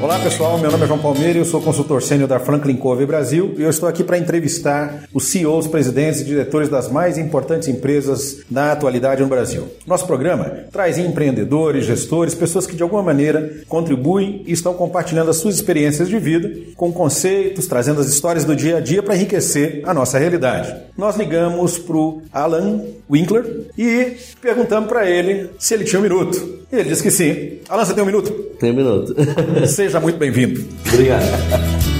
Olá pessoal, meu nome é João Palmeira, eu sou consultor sênior da Franklin Covey Brasil e eu estou aqui para entrevistar os CEOs, presidentes e diretores das mais importantes empresas na atualidade no Brasil. Nosso programa traz empreendedores, gestores, pessoas que de alguma maneira contribuem e estão compartilhando as suas experiências de vida com conceitos, trazendo as histórias do dia a dia para enriquecer a nossa realidade. Nós ligamos para o Alan Winkler e perguntamos para ele se ele tinha um minuto. E ele disse que sim. Alan, você tem um minuto? Tem um minuto. Seja muito bem-vindo. Obrigado.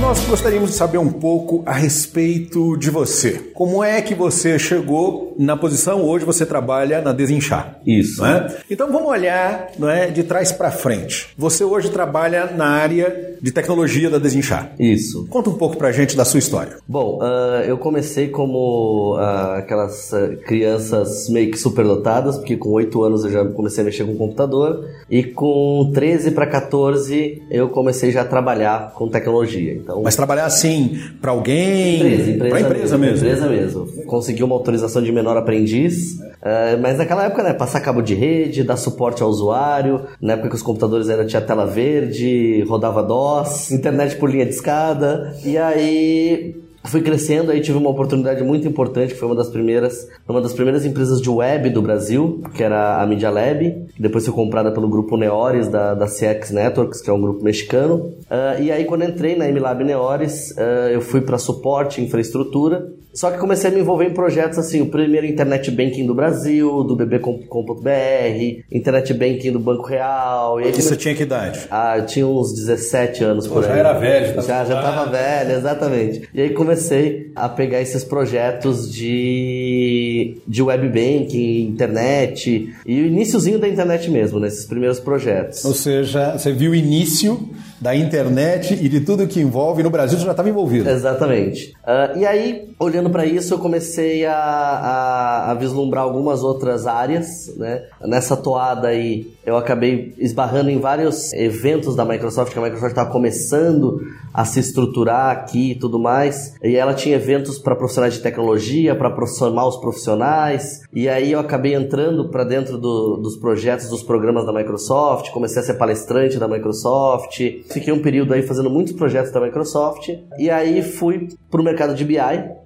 Nós gostaríamos de saber um pouco a respeito de você. Como é que você chegou na posição hoje você trabalha na Desinchar? Isso. É? Então vamos olhar não é, de trás para frente. Você hoje trabalha na área de tecnologia da Desinchar. Isso. Conta um pouco para a gente da sua história. Bom, uh, eu comecei como uh, aquelas uh, crianças meio que superdotadas, porque com 8 anos eu já comecei a mexer com computador e com 13 para 14 eu comecei já a trabalhar com tecnologia. Então, Mas trabalhar assim para alguém? Para empresa mesmo. Empresa mesmo. Consegui uma autorização de menor aprendiz, uh, mas naquela época, né, passar cabo de rede, dar suporte ao usuário, na época que os computadores ainda tinha tela verde, rodava DOS, internet por linha de escada, e aí fui crescendo, aí tive uma oportunidade muito importante, que foi uma das primeiras, uma das primeiras empresas de web do Brasil, que era a Media Lab, que depois foi comprada pelo grupo Neores da, da CX Networks, que é um grupo mexicano. Uh, e aí quando entrei na MLab Neores, uh, eu fui para suporte, infraestrutura, só que comecei a me envolver em projetos assim, o primeiro Internet Banking do Brasil, do bb.com.br, Internet Banking do Banco Real. E aí você tinha que idade? ah, eu tinha uns 17 anos por já aí. era velho, tá Já, já tava velho, exatamente. E aí comecei a pegar esses projetos de, de web banking, internet, e o iníciozinho da internet mesmo, nesses primeiros projetos. Ou seja, você viu o início da internet e de tudo que envolve. No Brasil você já estava envolvido. Exatamente. Ah, e aí, olhando para isso, eu comecei a, a, a vislumbrar algumas outras áreas, né? Nessa toada aí, eu acabei esbarrando em vários eventos da Microsoft, que a Microsoft estava começando a se estruturar aqui e tudo mais. E ela tinha eventos para profissionais de tecnologia, para formar os profissionais. E aí eu acabei entrando para dentro do, dos projetos, dos programas da Microsoft, comecei a ser palestrante da Microsoft. Fiquei um período aí fazendo muitos projetos da Microsoft. E aí fui para o mercado de BI,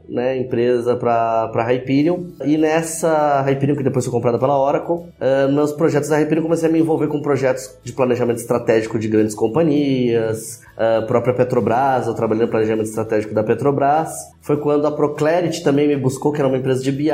né, empresa para Hyperion. E nessa Hyperion, que depois foi comprada pela Oracle, uh, meus projetos da Hyperion comecei a me envolver com projetos de planejamento estratégico de grandes companhias, a própria Petrobras, eu trabalhei no planejamento estratégico da Petrobras. Foi quando a Proclarity também me buscou, que era uma empresa de BI,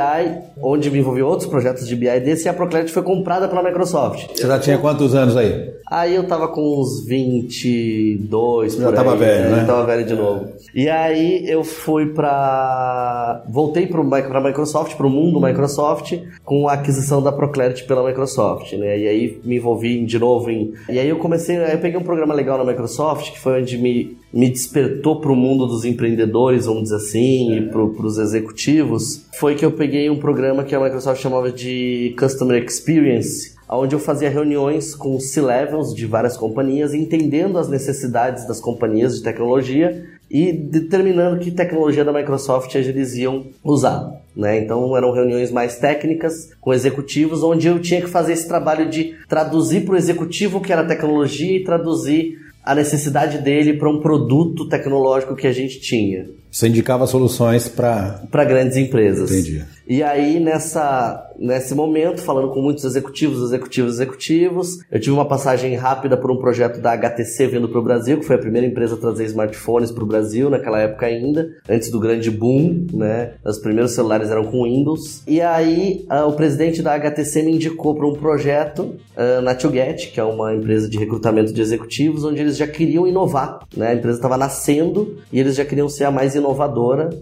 onde me envolvi outros projetos de BI desse, e a Proclarity foi comprada pela Microsoft. Você já tinha quantos anos aí? Aí eu tava com uns 22, Já por tava aí, velho, né? Já tava velho de novo. E aí eu fui pra... Voltei Mi- pra Microsoft, pro mundo Microsoft, com a aquisição da Proclarity pela Microsoft, né? E aí me envolvi de novo em... E aí eu comecei... Aí eu peguei um programa legal na Microsoft, que foi onde me, me despertou pro mundo dos empreendedores, vamos dizer assim, e pro, pros executivos. Foi que eu peguei um programa que a Microsoft chamava de Customer Experience, onde eu fazia reuniões com C-levels de várias companhias, entendendo as necessidades das companhias de tecnologia e determinando que tecnologia da Microsoft eles iam usar. Né? Então eram reuniões mais técnicas com executivos, onde eu tinha que fazer esse trabalho de traduzir para o executivo o que era tecnologia e traduzir a necessidade dele para um produto tecnológico que a gente tinha Você indicava soluções para. para grandes empresas. Entendi. E aí, nessa, nesse momento, falando com muitos executivos, executivos, executivos, eu tive uma passagem rápida por um projeto da HTC vindo para o Brasil, que foi a primeira empresa a trazer smartphones para o Brasil, naquela época ainda, antes do grande boom, né? Os primeiros celulares eram com Windows. E aí, o presidente da HTC me indicou para um projeto ah, na ToGet, que é uma empresa de recrutamento de executivos, onde eles já queriam inovar, né? A empresa estava nascendo e eles já queriam ser a mais inovadora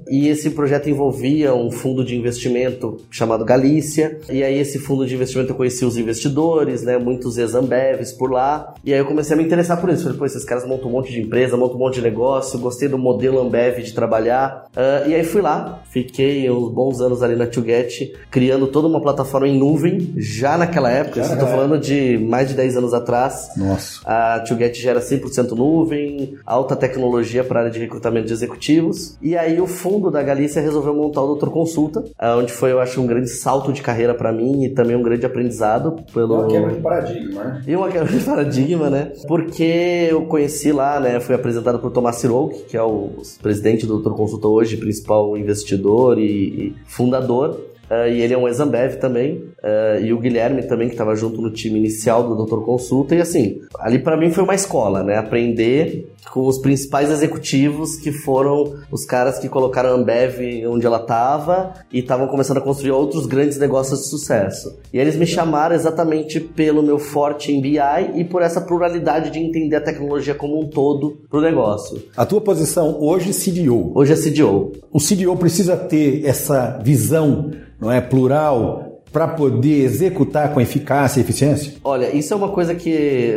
e esse projeto envolvia um fundo de investimento chamado Galícia. E aí esse fundo de investimento eu conheci os investidores, né, muitos ex-Ambevs por lá. E aí eu comecei a me interessar por isso. Falei, pô, esses caras montam um monte de empresa, montam um monte de negócio, gostei do modelo Ambev de trabalhar. Uh, e aí fui lá, fiquei uns bons anos ali na TuGet, criando toda uma plataforma em nuvem, já naquela época, estou falando de mais de 10 anos atrás. Nossa. A TuGet já era 100% nuvem, alta tecnologia para área de recrutamento de executivos. E aí o fundo da Galícia resolveu montar o Doutor Consulta, onde foi, eu acho, um grande salto de carreira para mim e também um grande aprendizado. Pelo... Uma quebra de paradigma, né? E uma quebra de paradigma, né? Porque eu conheci lá, né? Fui apresentado por Tomás Sirouk, que é o presidente do Doutor Consulta hoje, principal investidor e fundador. Uh, e ele é um ex-Ambev também, uh, e o Guilherme também, que estava junto no time inicial do Doutor Consulta, e assim, ali para mim foi uma escola, né? Aprender com os principais executivos que foram os caras que colocaram a Ambev onde ela estava e estavam começando a construir outros grandes negócios de sucesso. E eles me chamaram exatamente pelo meu forte em BI e por essa pluralidade de entender a tecnologia como um todo pro negócio. A tua posição hoje é CDO. Hoje é CDO. O CDO precisa ter essa visão não é plural para poder executar com eficácia e eficiência? Olha, isso é uma coisa que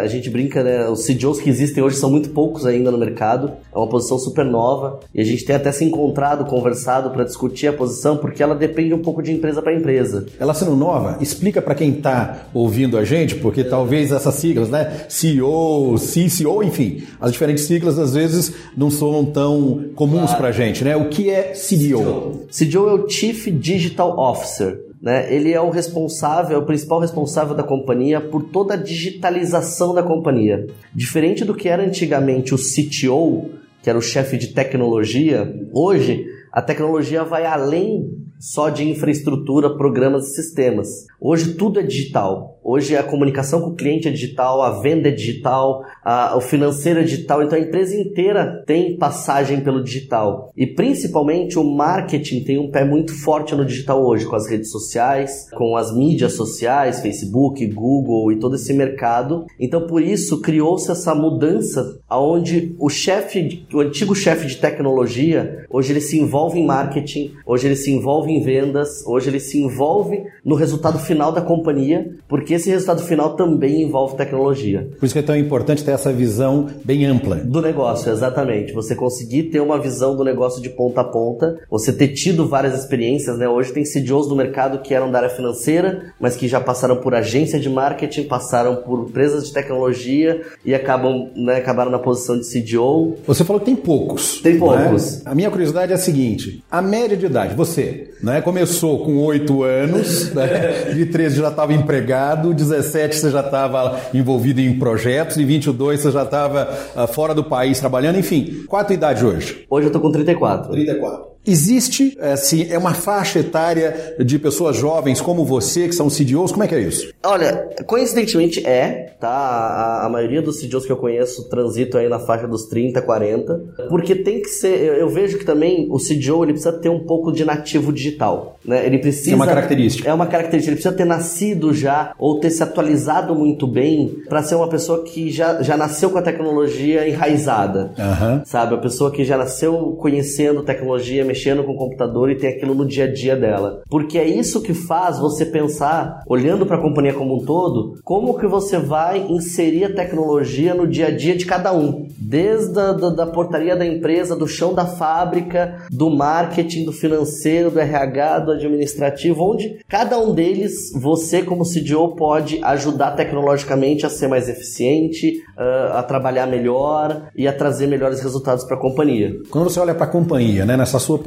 a gente brinca, né? Os CDOs que existem hoje são muito poucos ainda no mercado. É uma posição super nova e a gente tem até se encontrado, conversado para discutir a posição, porque ela depende um pouco de empresa para empresa. Ela sendo nova, explica para quem está ouvindo a gente, porque talvez essas siglas, né? CEO, CCO, enfim, as diferentes siglas às vezes não são tão comuns claro. para a gente, né? O que é CDO? CDO é o Chief Digital Officer. Né? Ele é o responsável, é o principal responsável da companhia por toda a digitalização da companhia. Diferente do que era antigamente o CTO, que era o chefe de tecnologia, hoje a tecnologia vai além só de infraestrutura, programas e sistemas. Hoje tudo é digital. Hoje a comunicação com o cliente é digital, a venda é digital, a, o financeiro é digital. Então a empresa inteira tem passagem pelo digital. E principalmente o marketing tem um pé muito forte no digital hoje, com as redes sociais, com as mídias sociais, Facebook, Google e todo esse mercado. Então por isso criou-se essa mudança aonde o chefe, o antigo chefe de tecnologia, hoje ele se envolve em marketing, hoje ele se envolve em vendas, hoje ele se envolve no resultado final da companhia, porque esse resultado final também envolve tecnologia. Por isso que é tão importante ter essa visão bem ampla. Do negócio, exatamente. Você conseguir ter uma visão do negócio de ponta a ponta, você ter tido várias experiências, né? Hoje tem CDOs no mercado que eram da área financeira, mas que já passaram por agência de marketing, passaram por empresas de tecnologia e acabam, né, acabaram na posição de CDO. Você falou que tem poucos. Tem poucos. Né? A minha curiosidade é a seguinte: a média de idade, você, né, começou com 8 anos, né, de 13 já estava empregado, 17 você já estava envolvido em projetos, e 22 você já estava uh, fora do país trabalhando, enfim. Qual a tua idade hoje? Hoje eu estou com 34. 34. Existe, assim, é uma faixa etária de pessoas jovens como você, que são CDOs? Como é que é isso? Olha, coincidentemente é, tá? A, a maioria dos CDOs que eu conheço transitam aí na faixa dos 30, 40, porque tem que ser, eu, eu, vejo que também o CDO, ele precisa ter um pouco de nativo digital, né? Ele precisa... É uma característica. É uma característica, ele precisa ter nascido já, ou ter se atualizado muito bem, para ser uma pessoa que já, já nasceu com a tecnologia enraizada, uhum. sabe? A pessoa que já nasceu conhecendo tecnologia, mexendo com o computador e tem aquilo no dia a dia dela. Porque é isso que faz você pensar, olhando para a companhia como um todo, como que você vai inserir a tecnologia no dia a dia de cada um. Desde a da, da portaria da empresa, do chão da fábrica, do marketing, do financeiro, do RH, do administrativo, onde cada um deles, você como CDO pode ajudar tecnologicamente a ser mais eficiente, uh, a trabalhar melhor e a trazer melhores resultados para a companhia. Quando você olha para a companhia, né, nessa sua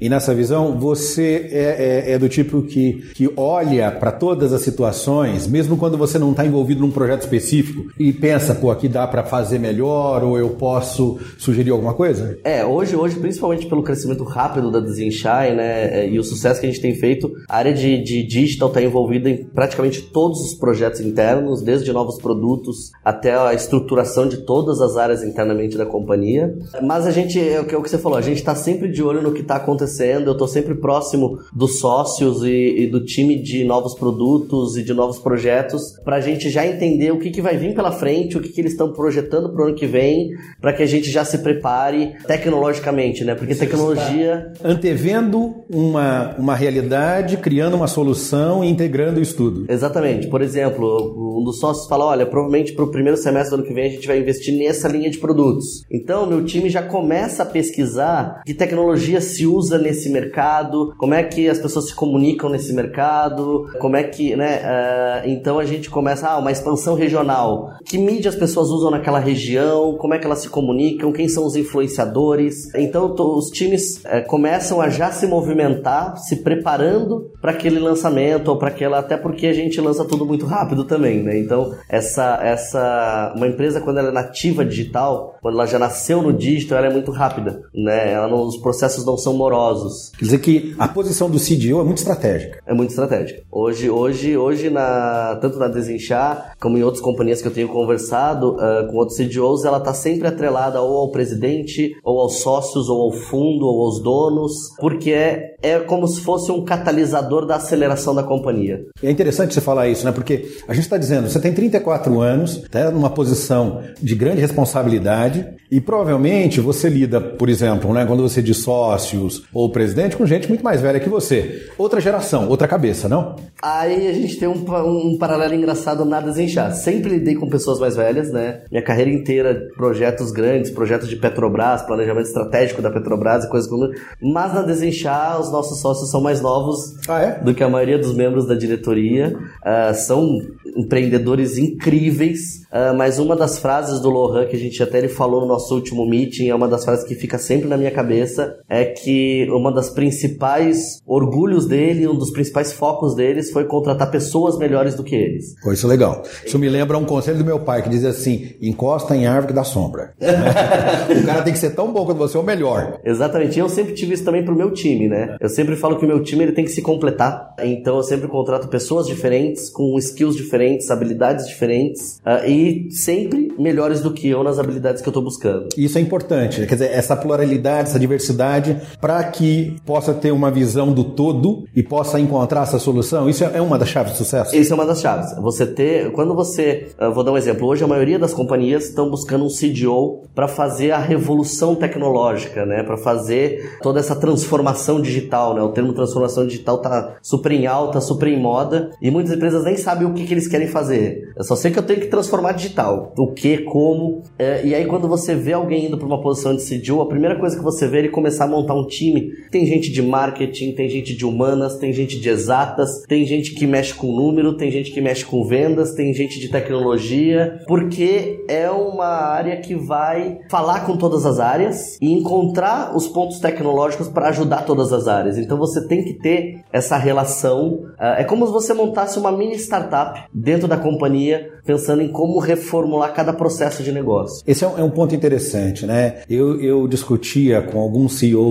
E nessa visão, você é, é, é do tipo que, que olha para todas as situações, mesmo quando você não está envolvido num projeto específico, e pensa, pô, aqui dá para fazer melhor, ou eu posso sugerir alguma coisa? É, hoje, hoje principalmente pelo crescimento rápido da Desenchai, né, é, e o sucesso que a gente tem feito, a área de, de digital está envolvida em praticamente todos os projetos internos, desde novos produtos até a estruturação de todas as áreas internamente da companhia. Mas a gente, é o que, é você falou, a gente está sempre de olho olho no que está acontecendo, eu estou sempre próximo dos sócios e, e, do time de novos produtos e de novos projetos, para a gente já entender o que, que vai vir pela frente, o que, que eles estão projetando para o ano que vem, para que a gente já se prepare tecnologicamente, né? Porque Você tecnologia. Antevendo uma, uma realidade, criando uma solução e integrando o estudo. Exatamente. Por exemplo, um dos sócios fala: olha, provavelmente para o primeiro semestre do ano que vem a gente vai investir nessa linha de produtos. Então, meu time já começa a pesquisar que tecnologia se usa nesse mercado, como é que as pessoas se comunicam nesse mercado, como é que, né? Uh, então a gente começa, ah, uma expansão regional. Que mídia as pessoas usam naquela região, como é que elas se comunicam, quem são os influenciadores. Então os times uh, começam a já se movimentar, se preparando para aquele lançamento ou para aquela, até porque a gente lança tudo muito rápido também, né? Então essa, essa, uma empresa quando ela é nativa digital, quando ela já nasceu no digital, ela é muito rápida, né? Ela não, os processos não são morosos. Quer dizer que a posição do CDO é muito estratégica. É muito estratégica. Hoje, hoje, hoje na, tanto na Desenchar como em outras companhias que eu tenho conversado uh, com outros CDOs, ela está sempre atrelada ou ao presidente, ou aos sócios, ou ao fundo, ou aos donos, porque é, é como se fosse um catalisador da aceleração da companhia. É interessante você falar isso, né? Porque a gente está dizendo, você tem 34 anos, está numa posição de grande responsabilidade e provavelmente você lida, por exemplo, né, quando você diz sócios ou presidente, com gente muito mais velha que você. Outra geração, outra cabeça, não? Aí a gente tem um, um paralelo engraçado na Desenchar. Sempre lidei com pessoas mais velhas, né? Minha carreira inteira, projetos grandes, projetos de Petrobras, planejamento estratégico da Petrobras e coisas como. Mas na Desenchar, os nossos sócios são mais novos ah, é? do que a maioria dos membros da diretoria. Uh, são empreendedores incríveis, uh, mas uma das frases do Lohan que a gente até ele falou no nosso último meeting, é uma das frases que fica sempre na minha cabeça, é que uma das principais orgulhos dele, um dos principais focos deles foi contratar pessoas melhores do que eles. Pô, isso é legal. Isso me lembra um conselho do meu pai que dizia assim: encosta em árvore que dá sombra. o cara tem que ser tão bom quanto você ou melhor. Exatamente. E eu sempre tive isso também pro meu time, né? Eu sempre falo que o meu time ele tem que se completar. Então eu sempre contrato pessoas diferentes, com skills diferentes, habilidades diferentes uh, e sempre melhores do que eu nas habilidades que eu tô buscando. Isso é importante. Quer dizer, essa pluralidade, essa diversidade, para que possa ter uma visão do todo e possa encontrar essa solução, isso é uma das chaves do sucesso? Isso é uma das chaves. Você ter, quando você, vou dar um exemplo, hoje a maioria das companhias estão buscando um CDO para fazer a revolução tecnológica, né? Para fazer toda essa transformação digital, né? O termo transformação digital tá super em alta, super em moda e muitas empresas nem sabem o que, que eles querem fazer. Eu só sei que eu tenho que transformar digital. O que, como. É, e aí quando você vê alguém indo para uma posição de CDO, a primeira coisa que você vê é ele começar a montar um time. Tem gente de marketing, tem gente de humanas, tem gente de exatas, tem gente que mexe com número, tem gente que mexe com vendas, tem gente de tecnologia, porque é uma área que vai falar com todas as áreas e encontrar os pontos tecnológicos para ajudar todas as áreas. Então você tem que ter essa relação. Uh, é como se você montasse uma mini startup dentro da companhia, pensando em como reformular cada processo de negócio. Esse é um, é ponto interessante, né? Eu, eu discutia com alguns CEOs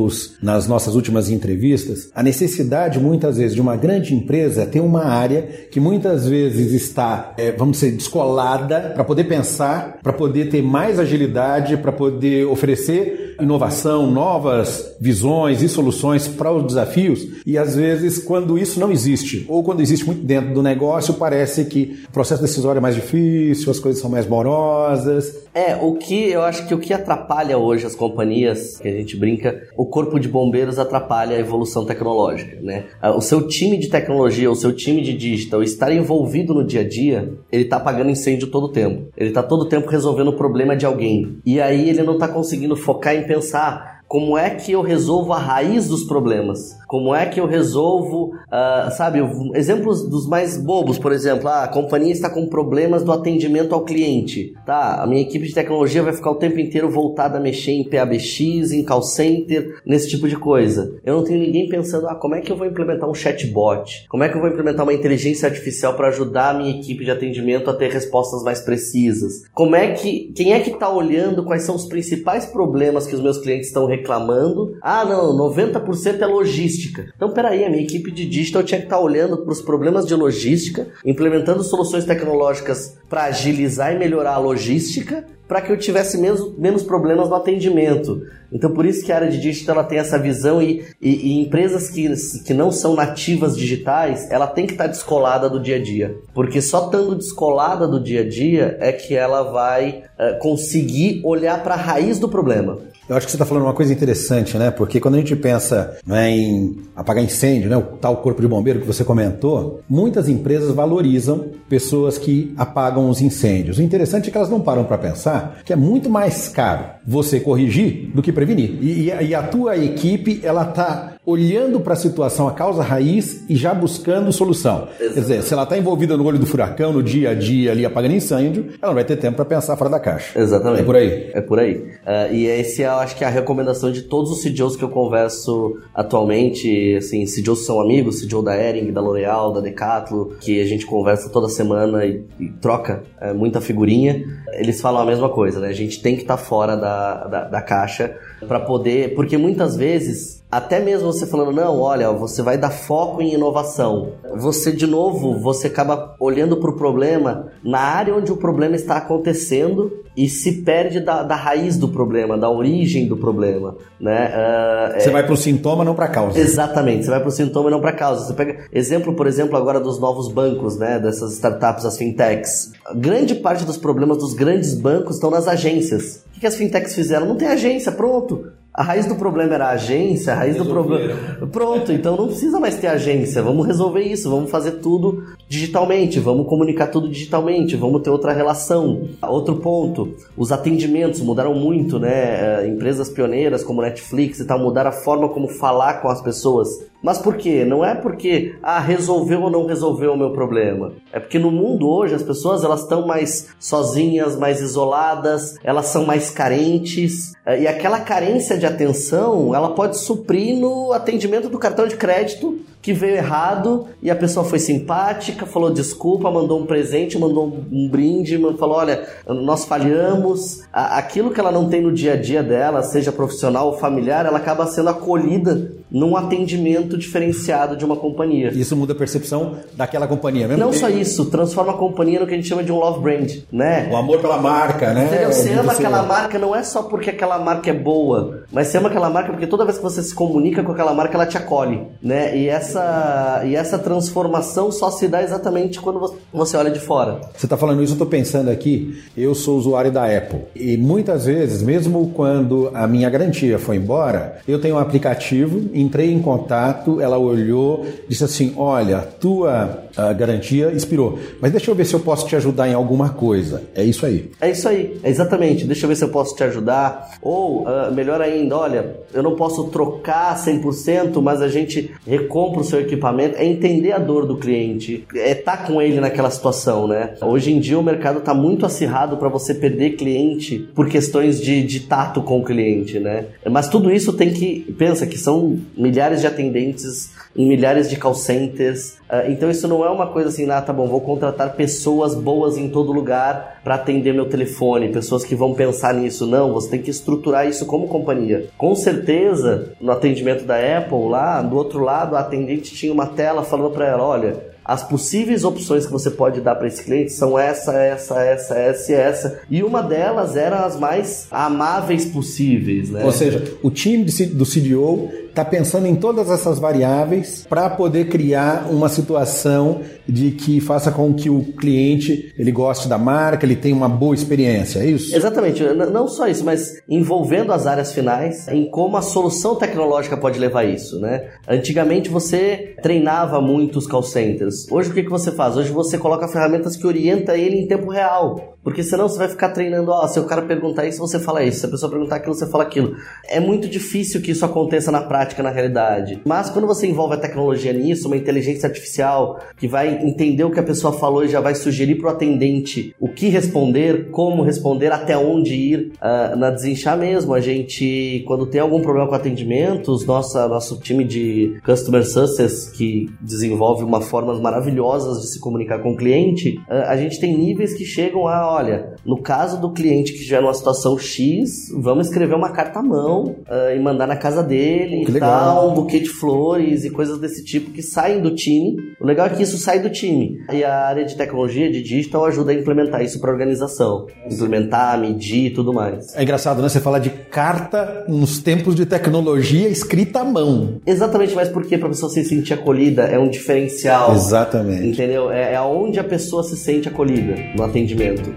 nas nossas últimas entrevistas a necessidade, muitas vezes, de uma grande empresa ter uma área que muitas vezes está, é, vamos dizer, descolada para poder pensar, para poder ter mais agilidade, para poder oferecer inovação, novas visões e soluções para os desafios. E às vezes, quando isso não existe, ou quando existe muito dentro do negócio, parece que o processo decisório é mais difícil, as coisas são mais morosas. É, o que eu acho que o que atrapalha hoje as companhias, que a gente brinca, o corpo de bombeiros atrapalha a evolução tecnológica, né? Ah, o seu time de tecnologia, o seu time de digital estar envolvido no dia a dia, ele tá apagando incêndio todo o tempo. Ele tá todo o tempo resolvendo o problema de alguém. E aí ele não tá conseguindo focar em pensar como é que eu resolvo a raiz dos problemas? Como é que eu resolvo, uh, sabe, exemplos dos mais bobos, por exemplo, ah, a companhia está com problemas do atendimento ao cliente. Tá, a minha equipe de tecnologia vai ficar o tempo inteiro voltada a mexer em PABX, em call center, nesse tipo de coisa. Eu não tenho ninguém pensando, ah, como é que eu vou implementar um chatbot? Como é que eu vou implementar uma inteligência artificial para ajudar a minha equipe de atendimento a ter respostas mais precisas? Como é que, quem é que está olhando quais são os principais problemas que os meus clientes estão reclamando. Ah, não, 90% é logística. Então, peraí, a minha equipe de digital tinha que estar olhando para os problemas de logística, implementando soluções tecnológicas para agilizar e melhorar a logística, para que eu tivesse menos, menos problemas no atendimento. Então, por isso que a área de digital ela tem essa visão e, e, e, empresas que, que não são nativas digitais, ela tem que estar tá descolada do dia a dia. Porque só estando descolada do dia a dia é que ela vai uh, conseguir olhar para a raiz do problema. Eu acho que você está falando uma coisa interessante, né? Porque quando a gente pensa né, em apagar incêndio, né, o tal corpo de bombeiro que você comentou, muitas empresas valorizam pessoas que apagam os incêndios. O interessante é que elas não param para pensar que é muito mais caro você corrigir do que prevenir. E, e a tua equipe, ela está olhando para a situação, a causa raiz e já buscando solução. Exatamente. Quer dizer, se ela está envolvida no olho do furacão, no dia a dia ali apagando incêndio, ela não vai ter tempo para pensar fora da caixa. Exatamente. É por aí. É por aí. Uh, e esse é, eu acho que é a recomendação de todos os CEOs que eu converso atualmente, assim, CEOs são amigos, CEO da Ering, da L'Oreal, da Decathlon, que a gente conversa toda semana e, e troca é, muita figurinha, eles falam a mesma coisa, né? A gente tem que estar tá fora da, da, da caixa para poder, porque muitas vezes até mesmo você falando, não, olha, você vai dar foco em inovação. Você, de novo, você acaba olhando para o problema na área onde o problema está acontecendo e se perde da, da raiz do problema, da origem do problema, né? Uh, você é... vai para o sintoma, não para a causa. Exatamente, você vai para o sintoma e não para a causa. Você pega exemplo, por exemplo, agora dos novos bancos, né? Dessas startups, as fintechs. grande parte dos problemas dos grandes bancos estão nas agências. O que as fintechs fizeram? Não tem agência, pronto. A raiz do problema era a agência, a raiz do problema. Pronto, então não precisa mais ter agência. Vamos resolver isso, vamos fazer tudo digitalmente, vamos comunicar tudo digitalmente, vamos ter outra relação. Outro ponto, os atendimentos mudaram muito, né? É, empresas pioneiras como Netflix e tal mudaram a forma como falar com as pessoas. Mas por quê? Não é porque ah, resolveu ou não resolveu o meu problema. É porque no mundo hoje as pessoas elas estão mais sozinhas, mais isoladas, elas são mais carentes é, e aquela carência de atenção ela pode suprir no atendimento do cartão de crédito que veio errado e a pessoa foi simpática, falou desculpa, mandou um presente, mandou um brinde, falou: olha, nós falhamos. Aquilo que ela não tem no dia a dia dela, seja profissional ou familiar, ela acaba sendo acolhida num atendimento diferenciado de uma companhia. Isso muda a percepção daquela companhia mesmo? Não só isso, transforma a companhia no que a gente chama de um love brand, né? O amor pela marca, né? Entendeu? Você ama aquela marca não é só porque aquela marca é boa, mas você ama aquela marca porque toda vez que você se comunica com aquela marca, ela te acolhe, né? E essa essa, e essa transformação só se dá exatamente quando você olha de fora. Você está falando isso, eu estou pensando aqui, eu sou usuário da Apple e muitas vezes, mesmo quando a minha garantia foi embora, eu tenho um aplicativo, entrei em contato, ela olhou, disse assim, olha, tua garantia expirou, mas deixa eu ver se eu posso te ajudar em alguma coisa. É isso aí. É isso aí, é exatamente. Deixa eu ver se eu posso te ajudar. Ou, uh, melhor ainda, olha, eu não posso trocar 100%, mas a gente recompra o seu equipamento. É entender a dor do cliente, é estar tá com ele naquela situação, né? Hoje em dia o mercado está muito acirrado para você perder cliente por questões de, de tato com o cliente, né? Mas tudo isso tem que, pensa que são milhares de atendentes em milhares de call centers. Uh, então isso não é uma coisa assim, ah, tá bom, vou contratar pessoas boas em todo lugar para atender meu telefone, pessoas que vão pensar nisso. Não, você tem que estruturar isso como companhia. Com certeza, no atendimento da Apple, lá do outro lado, a atendente tinha uma tela falando para ela, olha, as possíveis opções que você pode dar para esse cliente são essa, essa, essa, essa e essa. E uma delas era as mais amáveis possíveis, né? Ou seja, o time do CDO está pensando em todas essas variáveis para poder criar uma situação de que faça com que o cliente ele goste da marca, ele tenha uma boa experiência, é isso? Exatamente, não só isso, mas envolvendo as áreas finais em como a solução tecnológica pode levar isso, né? Antigamente você treinava muitos call centers. Hoje o que, que você faz? Hoje você coloca ferramentas que orienta ele em tempo real. Porque senão você vai ficar treinando, ó, se o cara perguntar isso, você fala isso, se a pessoa perguntar aquilo, você fala aquilo. É muito difícil que isso aconteça na prática, na realidade. Mas quando você envolve a tecnologia nisso, uma inteligência artificial que vai entender o que a pessoa falou e já vai sugerir para o atendente o que responder, como responder, até onde ir, uh, na desinchar mesmo. A gente, quando tem algum problema com atendimentos, nossa, nosso time de Customer Success, que desenvolve uma formas maravilhosas de se comunicar com o cliente, uh, a gente tem níveis que chegam a olha, no caso do cliente que estiver numa situação X, vamos escrever uma carta à mão uh, e mandar na casa dele. O pintar um buquê de flores e coisas desse tipo que saem do time. O legal é que isso sai do time. E a área de tecnologia, de digital, ajuda a implementar isso para a organização. Implementar, medir e tudo mais. É engraçado, né? Você fala de carta nos tempos de tecnologia escrita à mão. Exatamente, mas porque para a pessoa se sentir acolhida é um diferencial. Exatamente. Entendeu? É, é onde a pessoa se sente acolhida no atendimento.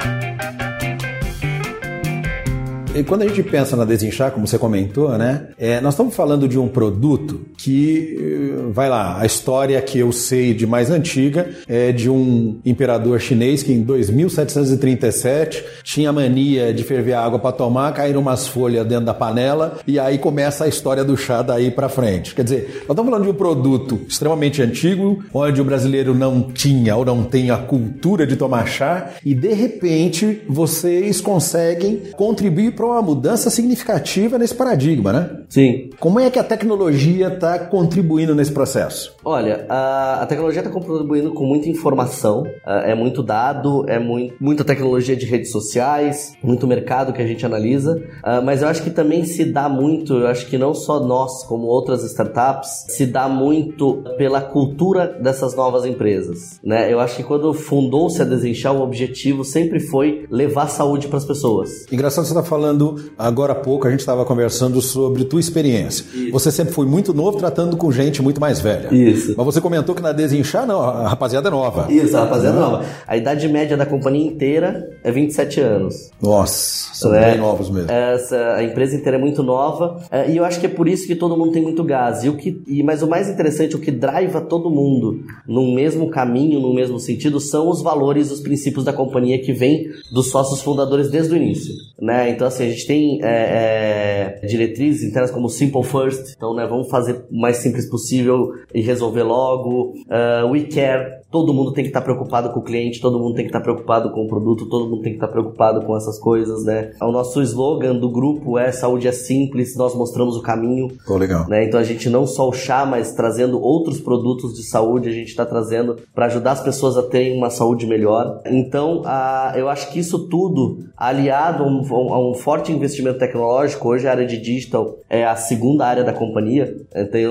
E quando a gente pensa na desinchar, como você comentou, né? É, nós estamos falando de um produto que, eh, vai lá, a história que eu sei de mais antiga é de um imperador chinês que em 2737 tinha mania de ferver água para tomar, caíram umas folhas dentro da panela e aí começa a história do chá daí para frente. Quer dizer, nós estamos falando de um produto extremamente antigo, onde o brasileiro não tinha ou não tem a cultura de tomar chá e de repente vocês conseguem contribuir para uma mudança significativa nesse paradigma, né? Sim. Como é que a tecnologia está contribuindo nesse processo? Olha, a, a tecnologia está contribuindo com muita informação, é muito dado, é muito, muita tecnologia de redes sociais, muito mercado que a gente analisa, mas eu acho que também se dá muito, eu acho que não só nós, como outras startups, se dá muito pela cultura dessas novas empresas, né? Eu acho que quando fundou-se a Desenchar, o objetivo sempre foi levar saúde para as pessoas. Engraçado você estar tá falando agora há pouco, a gente estava conversando sobre tua experiência. Isso. Você sempre foi muito novo tratando com gente muito mais velha. Isso. Mas você comentou que na Desinchar, não, a rapaziada é nova. Isso, a rapaziada é nova. A idade média da companhia inteira é 27 anos. Nossa, são é, bem novos mesmo. Essa, a empresa inteira é muito nova é, e eu acho que é por isso que todo mundo tem muito gás. E o que, e, mas o mais interessante, o que driva todo mundo no mesmo caminho, no mesmo sentido, são os valores, os princípios da companhia que vem dos sócios fundadores desde o início. Né? Então, assim, a gente tem é, é, diretrizes internas como Simple First, então, né, vamos fazer o mais simples possível e resolver logo. Uh, we Care, todo mundo tem que estar tá preocupado com o cliente, todo mundo tem que estar tá preocupado com o produto, todo mundo tem que estar tá preocupado com essas coisas, né? O nosso slogan do grupo é saúde é simples, nós mostramos o caminho. Pô, legal. Né? Então a gente não só o chá, mas trazendo outros produtos de saúde, a gente está trazendo para ajudar as pessoas a terem uma saúde melhor. Então a, eu acho que isso tudo, aliado a um, a um forte investimento tecnológico, hoje a área de digital é a segunda área da companhia, tem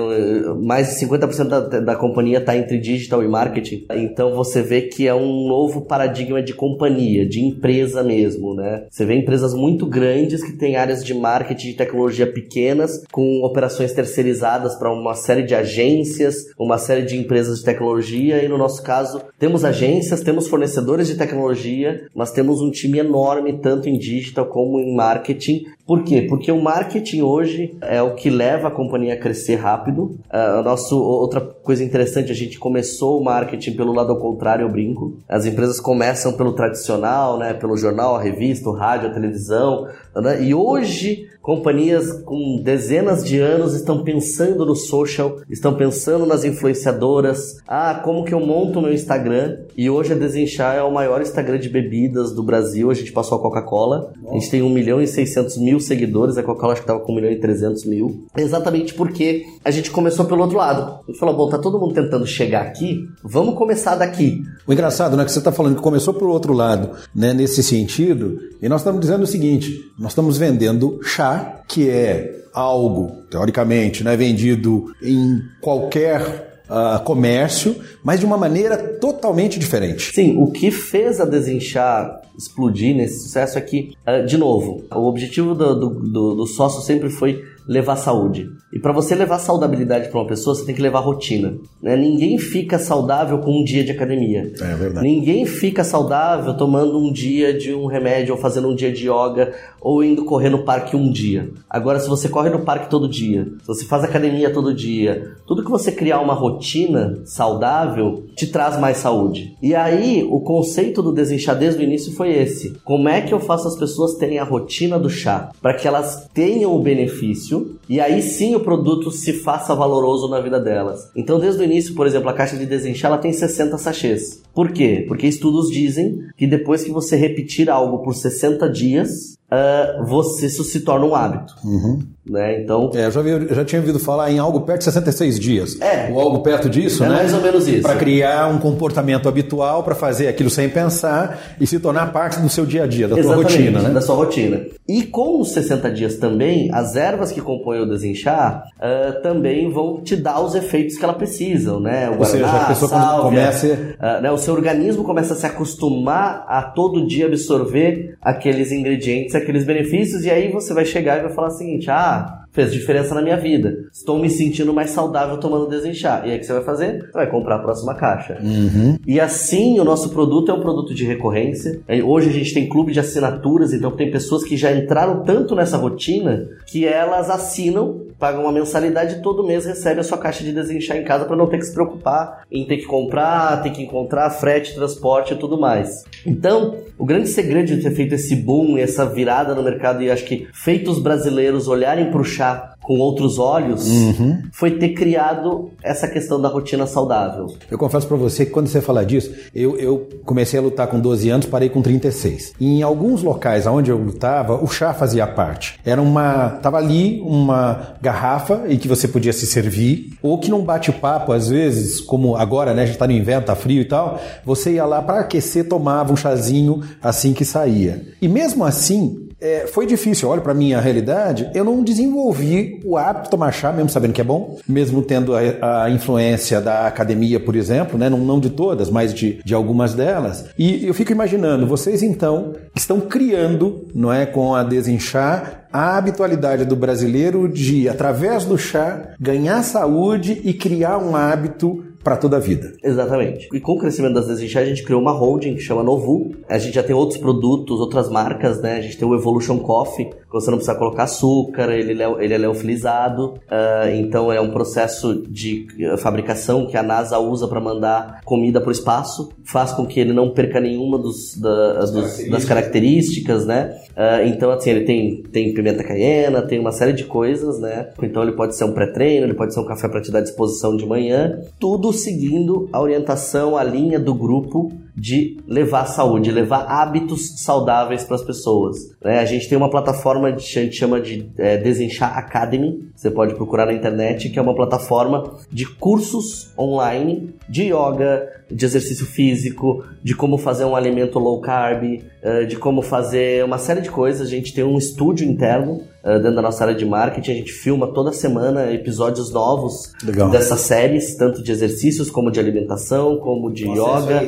mais de 50% da, da companhia está entre digital e marketing. Então você vê que é um novo paradigma de companhia, de empresa mesmo, né? Você vê empresas muito grandes que têm áreas de marketing e tecnologia pequenas, com operações terceirizadas para uma série de agências, uma série de empresas de tecnologia, e no nosso caso, temos agências, temos fornecedores de tecnologia, mas temos um time enorme, tanto em digital como em marketing. Por quê? Porque o marketing hoje é o que leva a companhia a crescer rápido. Uh, nosso, outra coisa interessante, a gente começou o marketing pelo lado ao contrário, eu brinco. As empresas começam pelo tradicional, né? Pelo jornal, a revista, o rádio, a televisão. Né? E hoje Companhias com dezenas de anos estão pensando no social, estão pensando nas influenciadoras. Ah, como que eu monto meu Instagram? E hoje a Desenchar é o maior Instagram de bebidas do Brasil. A gente passou a Coca-Cola. A gente tem 1 milhão e 600 mil seguidores. A Coca-Cola acho que estava com 1 milhão e 300 mil. Exatamente porque a gente começou pelo outro lado. A gente falou, bom, tá todo mundo tentando chegar aqui, vamos começar daqui. O engraçado, né, que você está falando que começou pelo outro lado, né, nesse sentido, e nós estamos dizendo o seguinte, nós estamos vendendo chá que é algo, teoricamente, né, vendido em qualquer Uh, comércio, mas de uma maneira totalmente diferente. Sim, o que fez a Desinchar explodir nesse sucesso é que, uh, de novo, o objetivo do, do, do, do sócio sempre foi levar saúde. E para você levar saudabilidade para uma pessoa, você tem que levar rotina. Né? Ninguém fica saudável com um dia de academia. É verdade. Ninguém fica saudável tomando um dia de um remédio ou fazendo um dia de yoga ou indo correr no parque um dia. Agora, se você corre no parque todo dia, se você faz academia todo dia, tudo que você criar uma rotina saudável te traz mais saúde. E aí, o conceito do desinchar desde o início foi esse: como é que eu faço as pessoas terem a rotina do chá para que elas tenham o benefício e aí sim o produto se faça valoroso na vida delas. Então, desde o início, por exemplo, a caixa de desenchar ela tem 60 sachês. Por quê? Porque estudos dizem que depois que você repetir algo por 60 dias, uh, você isso se torna um hábito. Uhum. Né? Então, é, eu já, vi, eu já tinha ouvido falar em algo perto de 66 dias. É. Ou algo perto disso, é né? mais ou menos isso. Para criar um comportamento habitual, para fazer aquilo sem pensar e se tornar parte do seu dia a dia, da Exatamente, tua rotina, né? Da sua rotina. E com os 60 dias também, as ervas que compõem o desinchar uh, também vão te dar os efeitos que ela precisam, né? O Ou seja, a pessoa sálvia, começa... uh, né? O seu organismo começa a se acostumar a todo dia absorver aqueles ingredientes, aqueles benefícios, e aí você vai chegar e vai falar o seguinte, ah, fez diferença na minha vida. Estou me sentindo mais saudável tomando desinchar. E aí o que você vai fazer? Você vai comprar a próxima caixa. Uhum. E assim, o nosso produto é um produto de recorrência. É, hoje a gente tem clube de assinaturas, então tem pessoas que já entraram tanto nessa rotina que elas assinam, pagam uma mensalidade e todo mês recebe a sua caixa de desinchar em casa para não ter que se preocupar em ter que comprar, ter que encontrar frete, transporte e tudo mais. Então, o grande segredo de ter feito esse boom, essa virada no mercado e acho que feito os brasileiros olharem para o chá com outros olhos uhum. foi ter criado essa questão da rotina saudável. Eu confesso para você que quando você fala disso, eu, eu, comecei a lutar com 12 anos, parei com 36. E em alguns locais onde eu lutava, o chá fazia parte. Era uma. Tava ali uma garrafa em que você podia se servir, ou que num bate-papo, às vezes, como agora, né? A gente tá no inverno, tá frio e tal, você ia lá para aquecer, tomava um chazinho assim que saía. E mesmo assim, é, foi difícil. Olha para minha realidade, eu não desenvolvi o hábito de tomar chá, mesmo sabendo que é bom, mesmo tendo a, a influência da academia, por exemplo, né? não, não de todas, mas de, de algumas delas. E eu fico imaginando, vocês então estão criando, não é, com a Desinchar, a habitualidade do brasileiro de, através do chá, ganhar saúde e criar um hábito para toda a vida. Exatamente. E com o crescimento das Desinchar, a gente criou uma holding que chama Novu. A gente já tem outros produtos, outras marcas, né? A gente tem o Evolution Coffee, que você não precisa colocar açúcar, ele, ele é leofilizado. Uh, então é um processo de fabricação que a NASA usa para mandar comida para o espaço. Faz com que ele não perca nenhuma dos, da, dos, características. das características, né? Uh, então, assim, ele tem, tem pimenta caiena, tem uma série de coisas, né? Então ele pode ser um pré-treino, ele pode ser um café para te dar disposição de manhã. Tudo seguindo a orientação, a linha do grupo de levar saúde, levar hábitos saudáveis para as pessoas. Né? A gente tem uma plataforma que a gente chama de é, Desenchar Academy, você pode procurar na internet, que é uma plataforma de cursos online de yoga, de exercício físico, de como fazer um alimento low carb, eh, de como fazer uma série de coisas. A gente tem um estúdio interno eh, dentro da nossa área de marketing. A gente filma toda semana episódios novos Legal. dessas séries, tanto de exercícios como de alimentação, como de yoga.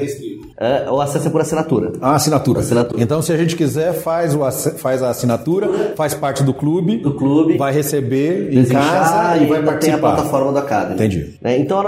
É, o acesso é por assinatura. A assinatura. assinatura. Então, se a gente quiser, faz, o, faz a assinatura, faz parte do clube, do clube, vai receber em casa e, e vai participar. Tem a plataforma da Academy. Entendi. Né? Então,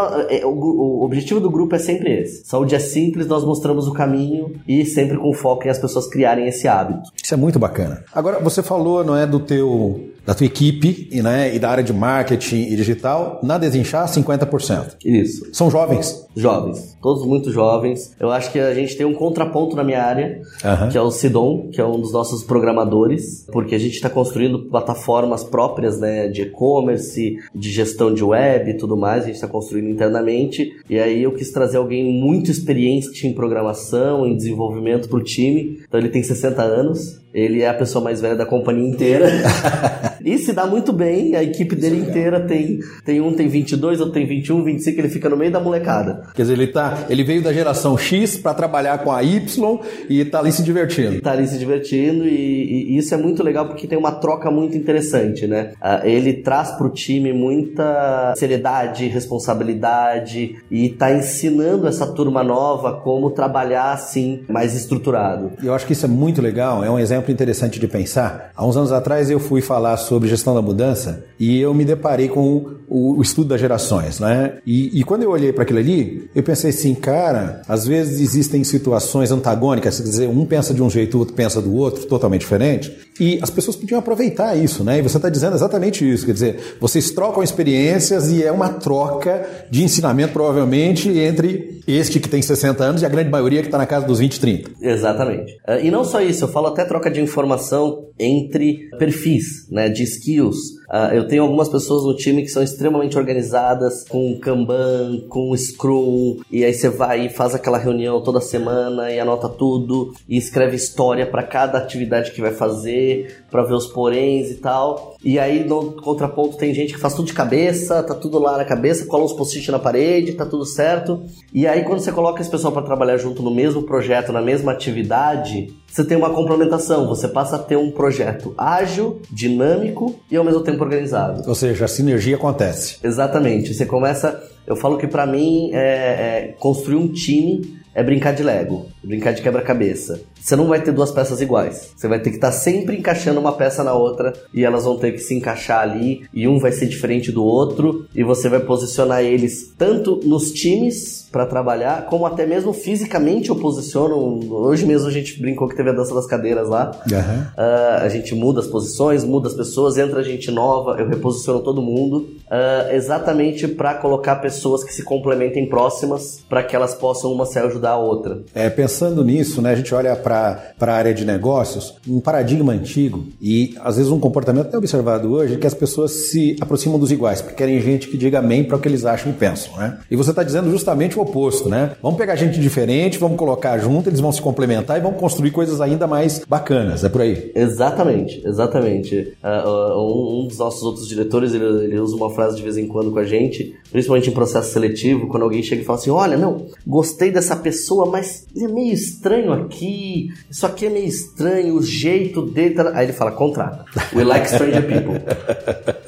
o, o objetivo do grupo é sempre esse. Saúde é simples, nós mostramos o caminho e sempre com foco em as pessoas criarem esse hábito. Isso é muito bacana. Agora, você falou, não é, do teu da tua equipe né, e da área de marketing e digital, na Desinchar, 50%. Isso. São jovens? Jovens. Todos muito jovens. Eu acho que a gente tem um contraponto na minha área, uhum. que é o Sidon, que é um dos nossos programadores, porque a gente está construindo plataformas próprias né, de e-commerce, de gestão de web e tudo mais, a gente está construindo internamente. E aí eu quis trazer alguém muito experiente em programação, em desenvolvimento para o time. Então ele tem 60 anos. Ele é a pessoa mais velha da companhia inteira. e se dá muito bem, a equipe dele é inteira tem, tem um tem 22, outro tem 21, 25, ele fica no meio da molecada. Quer dizer, ele, tá, ele veio da geração X para trabalhar com a Y e tá ali se divertindo. Tá ali se divertindo e, e, isso é muito legal porque tem uma troca muito interessante, né? Uh, ele traz pro time muita seriedade, responsabilidade e tá ensinando essa turma nova como trabalhar assim, mais estruturado. Eu acho que isso é muito legal, é um exemplo interessante de pensar. Há uns anos atrás eu fui falar sobre gestão da mudança e eu me deparei com o, o estudo das gerações, né? E, e quando eu olhei para aquilo ali, eu pensei assim, cara, às vezes existem situações antagônicas, quer dizer, um pensa de um jeito, o outro pensa do outro, totalmente diferente, e as pessoas podiam aproveitar isso, né? E você está dizendo exatamente isso, quer dizer, vocês trocam experiências e é uma troca de ensinamento, provavelmente, entre este que tem 60 anos e a grande maioria que está na casa dos 20, 30. Exatamente. E não só isso, eu falo até troca de informação entre perfis, né, de skills. Uh, eu tenho algumas pessoas no time que são extremamente organizadas, com Kanban, com Scrum, e aí você vai e faz aquela reunião toda semana e anota tudo, e escreve história para cada atividade que vai fazer, para ver os poréns e tal. E aí no contraponto tem gente que faz tudo de cabeça, tá tudo lá na cabeça, cola uns post-it na parede, tá tudo certo. E aí quando você coloca esse pessoal para trabalhar junto no mesmo projeto, na mesma atividade, você tem uma complementação, você passa a ter um projeto ágil, dinâmico e ao mesmo tempo organizado. Ou seja, a sinergia acontece. Exatamente. Você começa. Eu falo que para mim é, é construir um time é brincar de Lego, brincar de quebra-cabeça. Você não vai ter duas peças iguais. Você vai ter que estar tá sempre encaixando uma peça na outra e elas vão ter que se encaixar ali e um vai ser diferente do outro e você vai posicionar eles tanto nos times para trabalhar, como até mesmo fisicamente eu posiciono. Hoje mesmo a gente brincou que teve a dança das cadeiras lá. Uhum. Uh, a gente muda as posições, muda as pessoas, entra gente nova, eu reposiciono todo mundo, uh, exatamente para colocar pessoas que se complementem próximas, para que elas possam uma se ajudar a outra. É, pensando nisso, né, a gente olha para a área de negócios, um paradigma antigo e às vezes um comportamento até observado hoje é que as pessoas se aproximam dos iguais, porque querem gente que diga amém para o que eles acham e pensam. Né? E você está dizendo justamente o oposto, né? Vamos pegar gente diferente, vamos colocar junto, eles vão se complementar e vão construir coisas ainda mais bacanas. É por aí. Exatamente, exatamente. Uh, um, dos nossos outros diretores, ele, ele, usa uma frase de vez em quando com a gente, principalmente em processo seletivo, quando alguém chega e fala assim: Olha, não, gostei dessa pessoa, mas é meio estranho aqui, isso aqui é meio estranho, o jeito dele. Tá... Aí ele fala: Contrata. We like stranger people.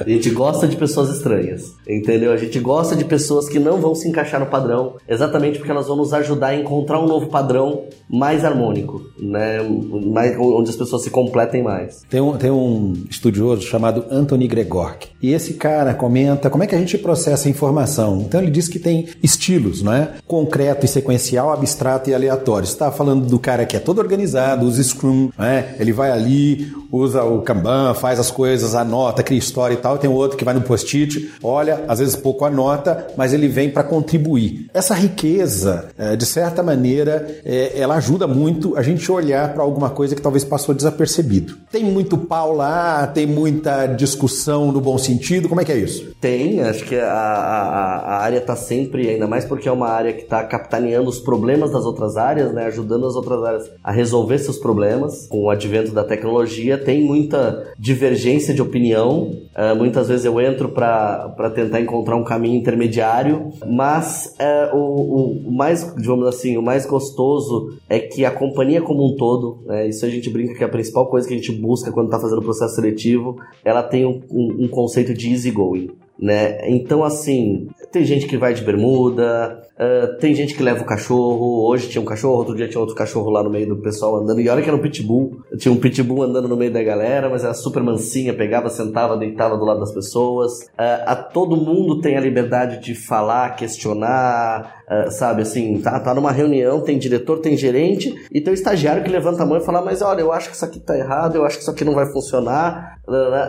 A gente gosta de pessoas estranhas, entendeu? A gente gosta de pessoas que não vão se encaixar no padrão, exatamente porque elas vão nos ajudar a encontrar um novo padrão mais harmônico, né? Mais, onde as pessoas se completem mais. Tem um, tem um estudioso chamado Anthony Gregork, e esse cara comenta como é que a gente processa informação. Então ele diz que tem estilos, não é? Concreto e sequencial, abstrato e aleatório. Você está falando do cara que é todo organizado, usa Scrum, né? Ele vai ali, usa o Kanban, faz as coisas, anota, cria história e tal. Tem outro que vai no post-it, olha, às vezes pouco anota, mas ele vem para contribuir. Essa riqueza, é, de certa maneira, é, ela ajuda muito a gente olhar para alguma coisa que talvez passou desapercebido. Tem muito pau lá, tem muita discussão no bom sentido, como é que é isso? Tem, acho que a, a, a área está sempre, ainda mais porque é uma área que está capitaneando os problemas das outras áreas, né, ajudando as outras áreas a resolver seus problemas. Com o advento da tecnologia, tem muita divergência de opinião. Uh, muitas vezes eu entro para tentar encontrar um caminho intermediário, mas uh, o, o, mais, digamos assim, o mais gostoso é que a companhia como um todo, né, isso a gente brinca que é a principal coisa que a gente busca quando está fazendo o processo seletivo, ela tem um, um, um conceito de easy going. Né? Então, assim, tem gente que vai de bermuda, uh, tem gente que leva o cachorro. Hoje tinha um cachorro, outro dia tinha outro cachorro lá no meio do pessoal andando. E olha que era um pitbull. Tinha um pitbull andando no meio da galera, mas era super mansinha, pegava, sentava, deitava do lado das pessoas. Uh, a todo mundo tem a liberdade de falar, questionar, uh, sabe? Assim, tá, tá numa reunião, tem diretor, tem gerente e tem o estagiário que levanta a mão e fala: Mas olha, eu acho que isso aqui tá errado, eu acho que isso aqui não vai funcionar.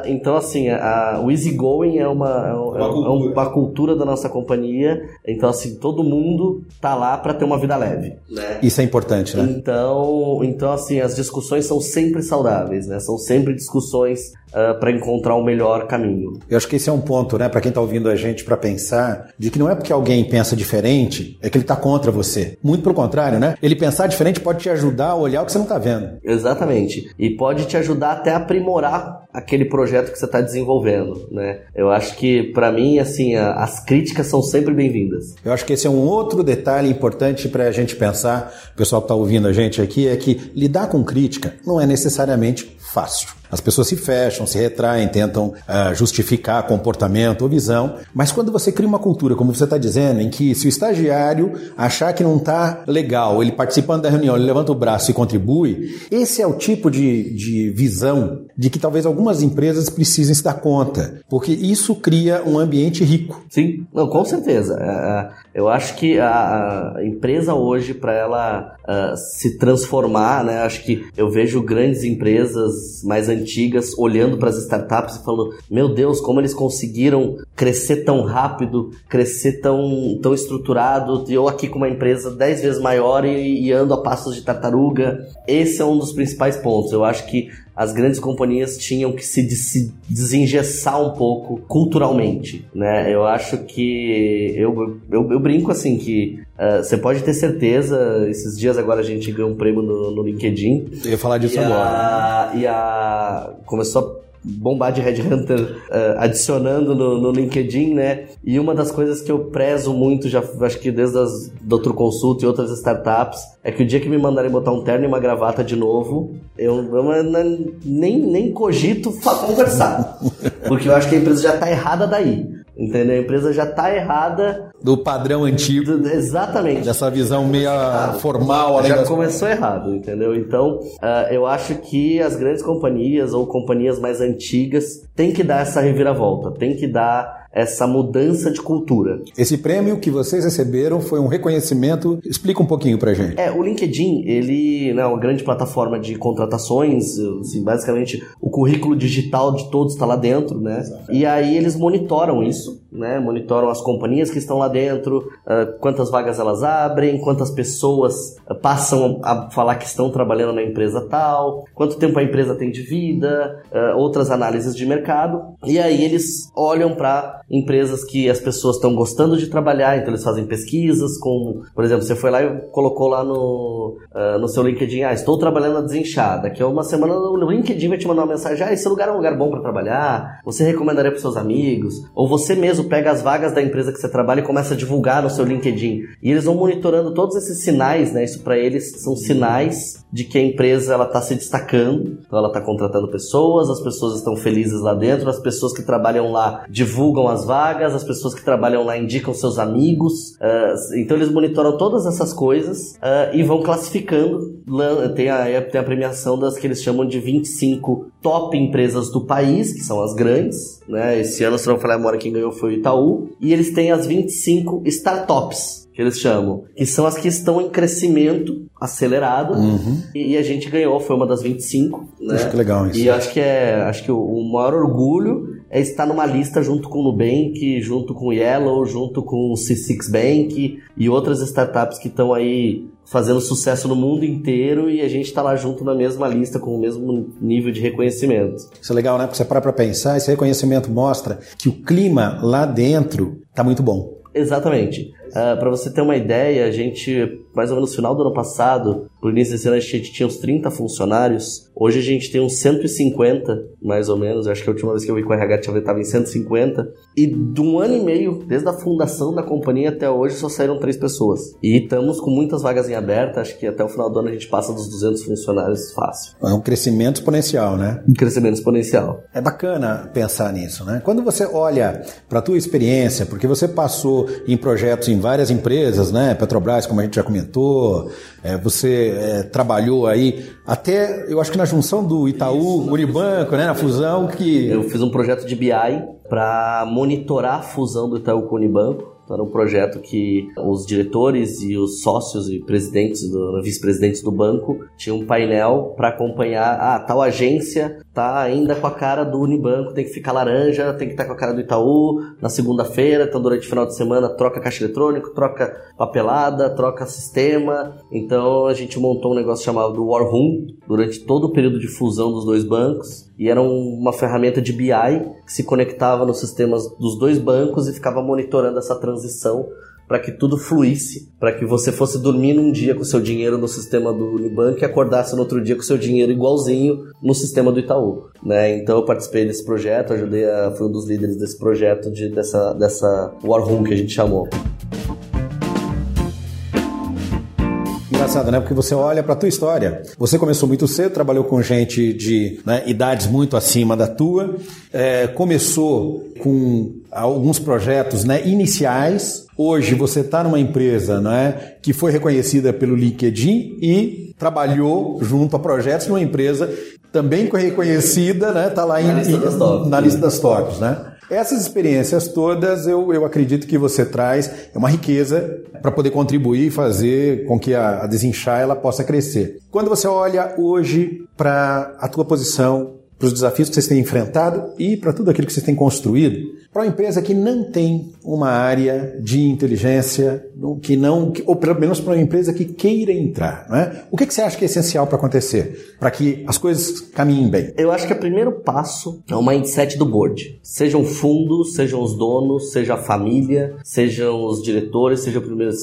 Então, assim, a, a, o easygoing é uma, é, uma, é uma cultura da nossa companhia. Então, assim, todo mundo tá lá para ter uma vida leve. Né? Isso é importante, né? Então, então, assim, as discussões são sempre saudáveis, né? São sempre discussões uh, ah, para encontrar o melhor caminho. Eu acho que esse é um ponto, né, para quem está ouvindo a gente, para pensar de que não é porque alguém pensa diferente é que ele está contra você. Muito pelo contrário, né? Ele pensar diferente pode te ajudar a olhar o que você não está vendo. Exatamente. E pode te ajudar até a aprimorar aquele projeto que você está desenvolvendo, né? Eu acho que para mim, assim, a, as críticas são sempre bem-vindas. Eu acho que esse é um outro detalhe importante para a gente pensar, o pessoal que está ouvindo a gente aqui, é que lidar com crítica não é necessariamente fácil. As pessoas se fecham, se retraem, tentam uh, justificar comportamento ou visão, mas quando você cria uma cultura, como você está dizendo, em que se o estagiário achar que não está legal, ele participando da reunião, ele levanta o braço e contribui, esse é o tipo de, de visão de que talvez algumas empresas precisem se dar conta, porque isso cria um ambiente rico. Sim, não, com certeza. É, é, eu acho que a, empresa hoje, para ela uh, se transformar, né, acho que eu vejo grandes empresas mais antigas antigas olhando para as startups e falando: meu Deus, como eles conseguiram crescer tão rápido, crescer tão, tão estruturado, eu aqui com uma empresa 10 vezes maior e, e ando a passos de tartaruga. Esse é um dos principais pontos. Eu acho que as grandes companhias tinham que se, se desengessar um pouco culturalmente, né? Eu acho que eu, eu, eu brinco assim que uh, você pode ter certeza. Esses dias agora a gente ganhou um prêmio no, no LinkedIn. Eu ia falar disso e agora. A, e a começou a bombar de Headhunter uh, adicionando no, no, LinkedIn, né? E uma das coisas que eu prezo muito, já acho que desde as Doutor Consulta e outras startups, é que o dia que me mandarem botar um terno e uma gravata de novo, eu, eu nem, nem cogito conversar. Porque eu acho que a empresa já tá errada daí. Entendeu? A empresa já está errada. Do padrão antigo. Do, exatamente. Dessa visão meio ah, formal. Já começou errado, entendeu? Então, uh, eu acho que as grandes companhias ou companhias mais antigas têm que dar essa reviravolta, tem que dar essa mudança de cultura. Esse prêmio que vocês receberam foi um reconhecimento. Explica um pouquinho pra gente. É, o LinkedIn, ele né, é uma grande plataforma de contratações, assim, basicamente o currículo digital de todos está lá dentro, né? Exato. E aí eles monitoram isso, né? Monitoram as companhias que estão lá dentro, uh, quantas vagas elas abrem, quantas pessoas uh, passam a falar que estão trabalhando na empresa tal, quanto tempo a empresa tem de vida, uh, outras análises de mercado. E aí eles olham para empresas que as pessoas estão gostando de trabalhar, então eles fazem pesquisas com, por exemplo, você foi lá e colocou lá no, uh, no seu LinkedIn, ah, estou trabalhando na desinchada, que é uma semana o LinkedIn vai te mandar uma mensagem, ah, esse lugar é um lugar bom para trabalhar, você recomendaria para seus amigos, ou você mesmo pega as vagas da empresa que você trabalha e começa a divulgar no seu LinkedIn. E eles vão monitorando todos esses sinais, né? Isso para eles são sinais de que a empresa ela está se destacando, então ela está contratando pessoas, as pessoas estão felizes lá dentro, as pessoas que trabalham lá divulgam as vagas, as pessoas que trabalham lá indicam seus amigos. Uh, então eles monitoram todas essas coisas uh, e vão classificando. Tem a, tem a premiação das que eles chamam de 25 top empresas do país, que são as grandes. Né? Esse ano, se não falar memória, quem ganhou foi o Itaú. E eles têm as 25 startups que eles chamam, que são as que estão em crescimento acelerado. Uhum. E, e, a gente ganhou, foi uma das 25. Né? Acho que legal isso. E acho que é, acho que o, o maior orgulho é estar numa lista junto com o Nubank, junto com o Yellow, junto com o C6 Bank e outras startups que estão aí fazendo sucesso no mundo inteiro e a gente está lá junto na mesma lista com o mesmo nível de reconhecimento. Isso é legal, né? Porque você para para pensar, esse reconhecimento mostra que o clima lá dentro está muito bom. Exatamente. Uh, ah, para você ter uma ideia, a gente, mais ou menos no final do ano passado, no início desse ano, a gente tinha uns 30 funcionários. Hoje a gente tem uns 150, mais ou menos. Eu acho que a última vez que eu vi com o RH estava em 150. E de um ano e meio, desde a fundação da companhia até hoje, só saíram três pessoas. E estamos com muitas vagas em aberto. Acho que até o final do ano a gente passa dos 200 funcionários fácil. É um crescimento exponencial, né? Um crescimento exponencial. É bacana pensar nisso, né? Quando você olha para a tua experiência, porque você passou em projetos em várias empresas, né? Petrobras, como a gente já comentou, é, você é, trabalhou aí até, eu acho que na junção do Itaú, Unibanco, né? Na fusão que... Eu fiz um projeto de BI para monitorar a fusão do Itaú com o Unibanco. Era um projeto que os diretores e os sócios e presidentes, vice-presidentes do banco tinham um painel para acompanhar, ah, tal agência tá ainda com a cara do Unibanco, tem que ficar laranja, tem que estar tá com a cara do Itaú na segunda-feira, então durante o final de semana troca caixa eletrônico, troca papelada, troca sistema. Então a gente montou um negócio chamado War Room durante todo o período de fusão dos dois bancos e era uma ferramenta de BI se conectava nos sistemas dos dois bancos e ficava monitorando essa transição para que tudo fluísse, para que você fosse dormir num dia com seu dinheiro no sistema do Unibank e acordasse no outro dia com seu dinheiro igualzinho no sistema do Itaú, né? Então eu participei desse projeto, ajudei a fui um dos líderes desse projeto de dessa dessa War Room que a gente chamou. Engraçado, né? Porque você olha para tua história. Você começou muito cedo, trabalhou com gente de né, idades muito acima da tua, é, começou com alguns projetos né, iniciais. Hoje você está numa empresa né, que foi reconhecida pelo LinkedIn e trabalhou junto a projetos numa empresa também reconhecida, né? Está lá em, na lista das tops, né? Essas experiências todas, eu, eu acredito que você traz é uma riqueza para poder contribuir e fazer com que a, a desinchar ela possa crescer. Quando você olha hoje para a tua posição para os desafios que vocês têm enfrentado e para tudo aquilo que vocês têm construído, para uma empresa que não tem uma área de inteligência, que não, ou pelo menos para uma empresa que queira entrar. Né? O que, que você acha que é essencial para acontecer, para que as coisas caminhem bem? Eu acho que o primeiro passo é o mindset do board. Sejam fundos, sejam os donos, seja a família, sejam os diretores, seja o primeiro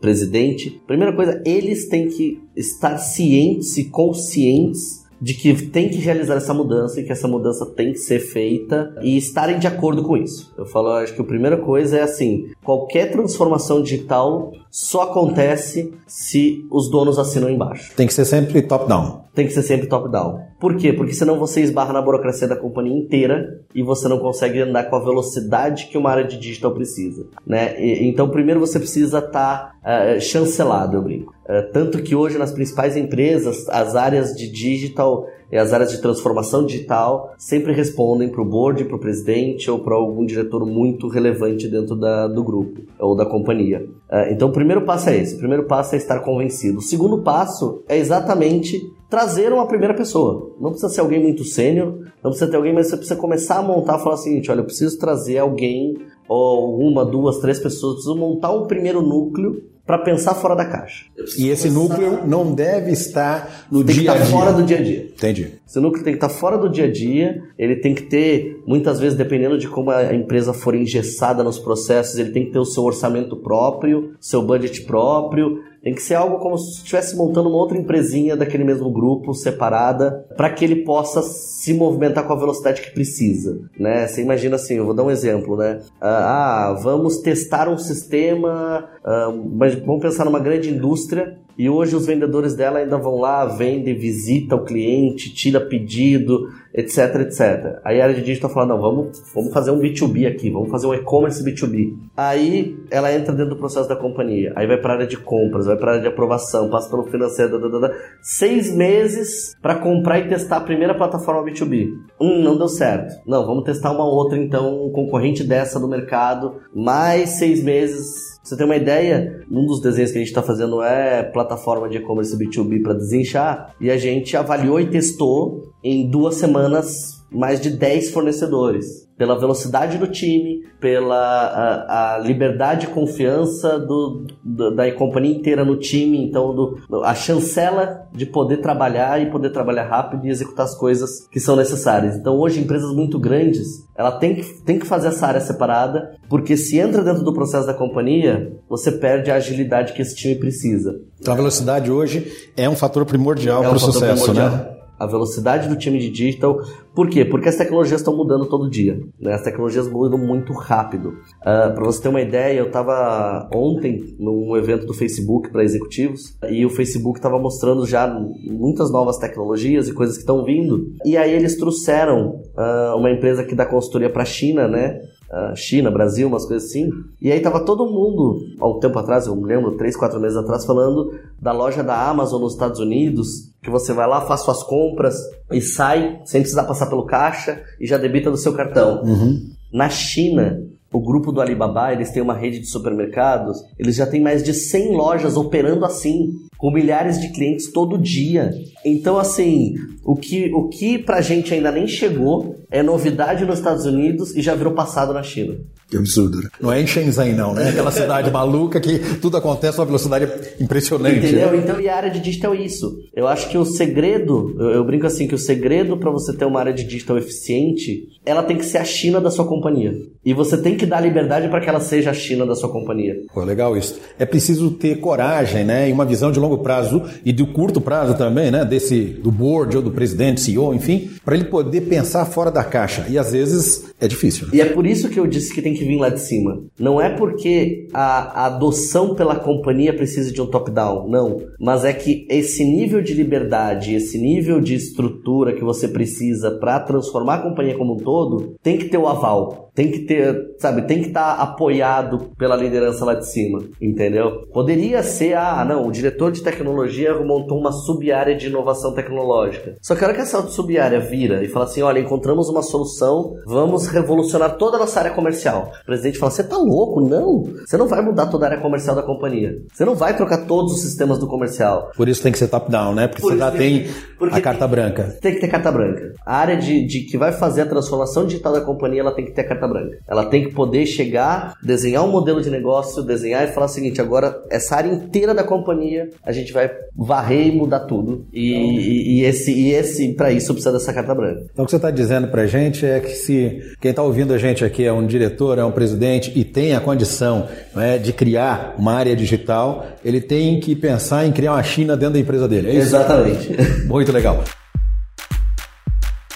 presidente. Primeira coisa, eles têm que estar cientes e conscientes de que tem que realizar essa mudança e que essa mudança tem que ser feita e estarem de acordo com isso. Eu falo, acho que a primeira coisa é assim: qualquer transformação digital só acontece se os donos assinam embaixo. Tem que ser sempre top-down. Tem que ser sempre top-down. Por quê? Porque senão você esbarra na burocracia da companhia inteira e você não consegue andar com a velocidade que uma área de digital precisa. Né? E, então, primeiro você precisa estar tá, uh, chancelado, eu brinco. Uh, tanto que hoje nas principais empresas, as áreas de digital e as áreas de transformação digital sempre respondem para o board, para o presidente ou para algum diretor muito relevante dentro da, do grupo ou da companhia. Uh, então, o primeiro passo é esse: o primeiro passo é estar convencido. O segundo passo é exatamente trazer uma primeira pessoa. Não precisa ser alguém muito sênior, não precisa ter alguém, mas você precisa começar a montar e falar o seguinte: olha, eu preciso trazer alguém, ou uma, duas, três pessoas, preciso montar um primeiro núcleo para pensar fora da caixa. E esse pensar... núcleo não deve estar no tem dia a dia. fora do dia a dia. Entendi. Esse núcleo tem que estar fora do dia a dia, ele tem que ter, muitas vezes, dependendo de como a empresa for engessada nos processos, ele tem que ter o seu orçamento próprio, seu budget próprio, tem que ser algo como se estivesse montando uma outra empresinha daquele mesmo grupo, separada, para que ele possa se movimentar com a velocidade que precisa, né? Você imagina assim, eu vou dar um exemplo, né? Ah, ah vamos testar um sistema, ah, mas vamos pensar numa grande indústria e hoje os vendedores dela ainda vão lá, vendem, visita o cliente, tira pedido, etc, etc. Aí a área de digital fala, não, vamos, vamos fazer um B2B aqui, vamos fazer um e-commerce B2B. Aí ela entra dentro do processo da companhia, aí vai para a área de compras, vai para a área de aprovação, passa pelo financeiro, da, seis meses para comprar e testar a primeira plataforma B2B. Hum, não deu certo. Não, vamos testar uma outra então, um concorrente dessa do mercado, mais seis meses você tem uma ideia, um dos desenhos que a gente está fazendo é plataforma de e-commerce B2B para desinchar, e a gente avaliou e testou em duas semanas mais de 10 fornecedores pela velocidade do time, pela a, a liberdade e confiança do, do, da companhia inteira no time, então do, a chancela de poder trabalhar e poder trabalhar rápido e executar as coisas que são necessárias. Então hoje empresas muito grandes, ela tem que, tem que fazer essa área separada, porque se entra dentro do processo da companhia, você perde a agilidade que esse time precisa. Então a velocidade hoje é um fator primordial é um para o sucesso, né? primordial. né? A velocidade do time de digital. Por quê? Porque as tecnologias estão mudando todo dia. Né? As tecnologias mudam muito rápido. Uh, ah, para você ter uma ideia, eu estava ontem num evento do Facebook para executivos e o Facebook estava mostrando já muitas novas tecnologias e coisas que estão vindo. E aí eles trouxeram uh, uma empresa que dá consultoria para a China, né? Uh, China, Brasil, umas coisas assim. E aí tava todo mundo, há um tempo atrás, eu me lembro, três, quatro meses atrás, falando da loja da Amazon nos Estados Unidos, que você vai lá, faz suas compras e sai sem precisar passar pelo caixa e já debita do seu cartão. Uhum. Na China, o grupo do Alibaba, eles têm uma rede de supermercados, eles já têm mais de 100 lojas operando assim, com milhares de clientes todo dia. Então, assim, o que, o que pra gente ainda nem chegou é novidade nos Estados Unidos e já virou passado na China. Que absurdo. Né? Não é em Shenzhen, não, né? Aquela cidade maluca que tudo acontece a uma velocidade impressionante. Entendeu? Né? Então, e a área de digital é isso. Eu acho que o segredo, eu, eu brinco assim, que o segredo para você ter uma área de digital eficiente, ela tem que ser a China da sua companhia. E você tem que dar liberdade para que ela seja a China da sua companhia. Pô, legal isso. É preciso ter coragem, né? E uma visão de longo prazo e de curto prazo também, né? Desse, do board ou do presidente, CEO, enfim, para ele poder pensar fora da caixa. E às vezes é difícil. Né? E é por isso que eu disse que tem que vir lá de cima. Não é porque a adoção pela companhia precisa de um top-down, não. Mas é que esse nível de liberdade, esse nível de estrutura que você precisa para transformar a companhia como um todo, tem que ter o aval. Tem que ter, sabe, tem que estar tá apoiado pela liderança lá de cima, entendeu? Poderia ser, ah, não, o diretor de tecnologia montou uma sub-área de inovação tecnológica. Só que a hora que essa sub-área vira e fala assim, olha, encontramos uma solução, vamos revolucionar toda a nossa área comercial. O presidente fala, você tá louco? Não, você não vai mudar toda a área comercial da companhia. Você não vai trocar todos os sistemas do comercial. Por isso tem que ser top-down, né? Porque Por você já tem a carta branca. Tem que ter carta branca. A área de, de que vai fazer a transformação digital da companhia, ela tem que ter a carta branca. Ela tem que poder chegar, desenhar um modelo de negócio, desenhar e falar o seguinte: agora essa área inteira da companhia a gente vai varrer e mudar tudo. E, e, e esse, e esse para isso precisa dessa carta branca. Então o que você está dizendo para a gente é que se quem está ouvindo a gente aqui é um diretor, é um presidente e tem a condição né, de criar uma área digital, ele tem que pensar em criar uma China dentro da empresa dele. É isso? Exatamente. Muito legal.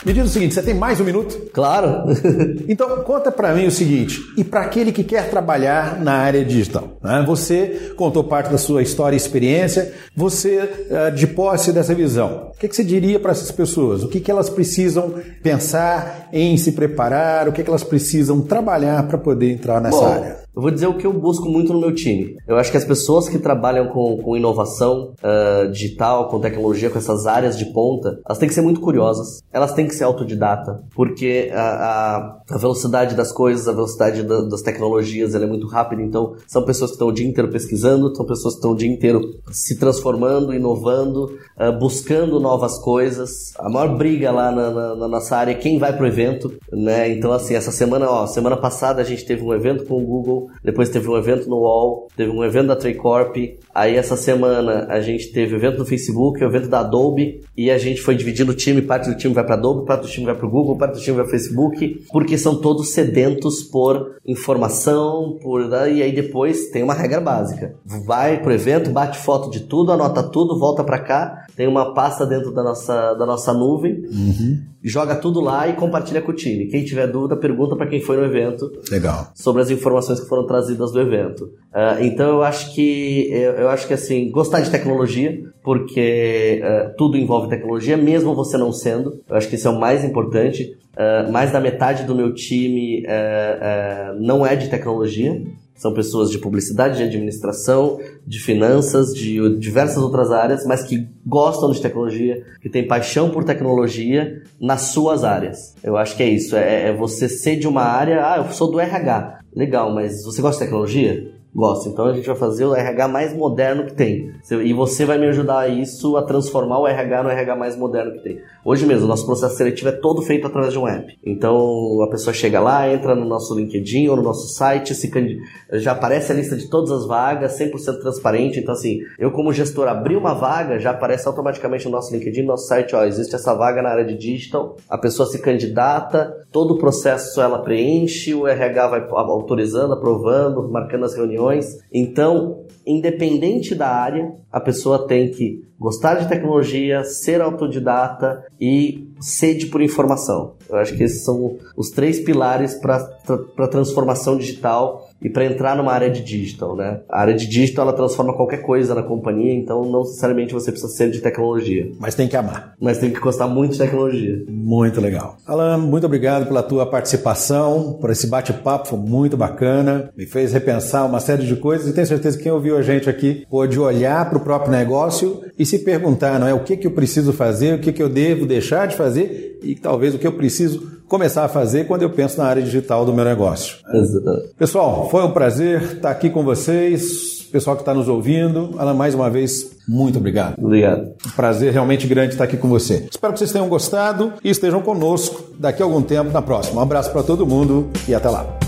Me diz o seguinte, você tem mais um minuto? Claro. então, conta para mim o seguinte, e para aquele que quer trabalhar na área digital? Né? Você contou parte da sua história e experiência, você, eh, de posse dessa visão, o que, que você diria para essas pessoas? O que, que elas precisam pensar em se preparar? O que, que elas precisam trabalhar para poder entrar nessa Bom, área? Eu vou dizer o que eu busco muito no meu time. Eu acho que as pessoas que trabalham com, com inovação uh, digital, com tecnologia, com essas áreas de ponta, elas têm que ser muito curiosas, elas têm que ser autodidata, porque a, a, velocidade das coisas, a velocidade da, das tecnologias, ela é muito rápida, então são pessoas que estão o dia inteiro pesquisando, são pessoas que estão o dia inteiro se transformando, inovando, uh, buscando novas coisas. A maior briga lá na, na, na nossa área é quem vai pro evento, né? Então, assim, essa semana, ó, semana passada a gente teve um evento com o Google, depois teve um evento no UOL, teve um evento da Traycorp, aí essa semana a gente teve o evento no Facebook, o evento da Adobe, e a gente foi dividindo o time, parte do time vai para Adobe, parte do time vai para o Google, parte do time vai para o Facebook, porque são todos sedentos por informação, por e aí depois tem uma regra básica. Vai pro evento, bate foto de tudo, anota tudo, volta para cá, tem uma pasta dentro da nossa, da nossa nuvem, uhum. joga tudo lá e compartilha com o time. Quem tiver dúvida, pergunta para quem foi no evento. Legal. Sobre as informações que foram trazidas do evento. Uh, então eu acho que eu, eu, acho que assim gostar de tecnologia, porque uh, tudo envolve tecnologia, mesmo você não sendo. Eu acho que isso é o mais importante. Uh, mais da metade do meu time não é de tecnologia. São pessoas de publicidade, de administração, de finanças, de diversas outras áreas, mas que gostam de tecnologia, que têm paixão por tecnologia nas suas áreas. Eu acho que é isso. É, é você ser de uma área. Ah, eu sou do RH. Legal, mas você gosta de tecnologia? Gosto. Então a gente vai fazer o RH mais moderno que tem. E você vai me ajudar a isso, a transformar o RH no RH mais moderno que tem. Hoje mesmo, o nosso processo seletivo é todo feito através de um app. Então a pessoa chega lá, entra no nosso LinkedIn ou no nosso site, se já aparece a lista de todas as vagas, 100% transparente. Então, assim, eu como gestor abri uma vaga, já aparece automaticamente no nosso LinkedIn, no nosso site, ó, existe essa vaga na área de digital, a pessoa se candidata, todo o processo ela preenche, o RH vai autorizando, aprovando, marcando as reuniões. Então, independente da área, a pessoa tem que gostar de tecnologia, ser autodidata e sede por informação. Eu acho que esses são os três pilares para a transformação digital e para entrar numa área de digital, né? A área de digital ela transforma qualquer coisa na companhia, então não necessariamente você precisa ser de tecnologia. Mas tem que amar. Mas tem que gostar muito de tecnologia. Muito legal. Alan, muito obrigado pela tua participação, por esse bate-papo, foi muito bacana, me fez repensar uma série de coisas e tenho certeza que quem ouviu a gente aqui pôde olhar para o próprio negócio e se perguntar, não é, o que que eu preciso fazer, o que que eu devo deixar de fazer e talvez o que eu preciso começar a fazer quando eu penso na área digital do meu negócio. Pessoal, foi um prazer estar aqui com vocês, pessoal que está nos ouvindo. Ana, mais uma vez, muito obrigado. Obrigado. Um prazer realmente grande estar aqui com você. Espero que vocês tenham gostado e estejam conosco daqui a algum tempo na próxima. Um abraço para todo mundo e até lá.